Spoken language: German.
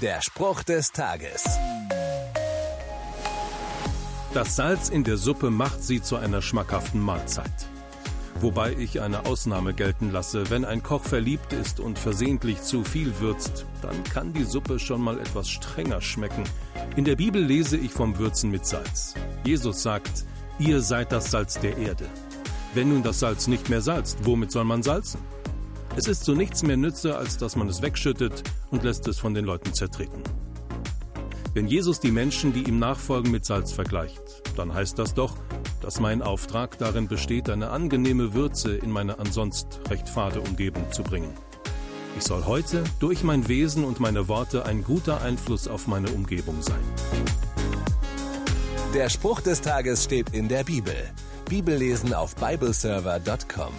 Der Spruch des Tages. Das Salz in der Suppe macht sie zu einer schmackhaften Mahlzeit. Wobei ich eine Ausnahme gelten lasse, wenn ein Koch verliebt ist und versehentlich zu viel würzt, dann kann die Suppe schon mal etwas strenger schmecken. In der Bibel lese ich vom Würzen mit Salz. Jesus sagt, ihr seid das Salz der Erde. Wenn nun das Salz nicht mehr salzt, womit soll man salzen? Es ist zu nichts mehr nütze, als dass man es wegschüttet und lässt es von den Leuten zertreten. Wenn Jesus die Menschen, die ihm nachfolgen, mit Salz vergleicht, dann heißt das doch, dass mein Auftrag darin besteht, eine angenehme Würze in meine ansonst recht fade Umgebung zu bringen. Ich soll heute durch mein Wesen und meine Worte ein guter Einfluss auf meine Umgebung sein. Der Spruch des Tages steht in der Bibel. Bibellesen auf bibleserver.com.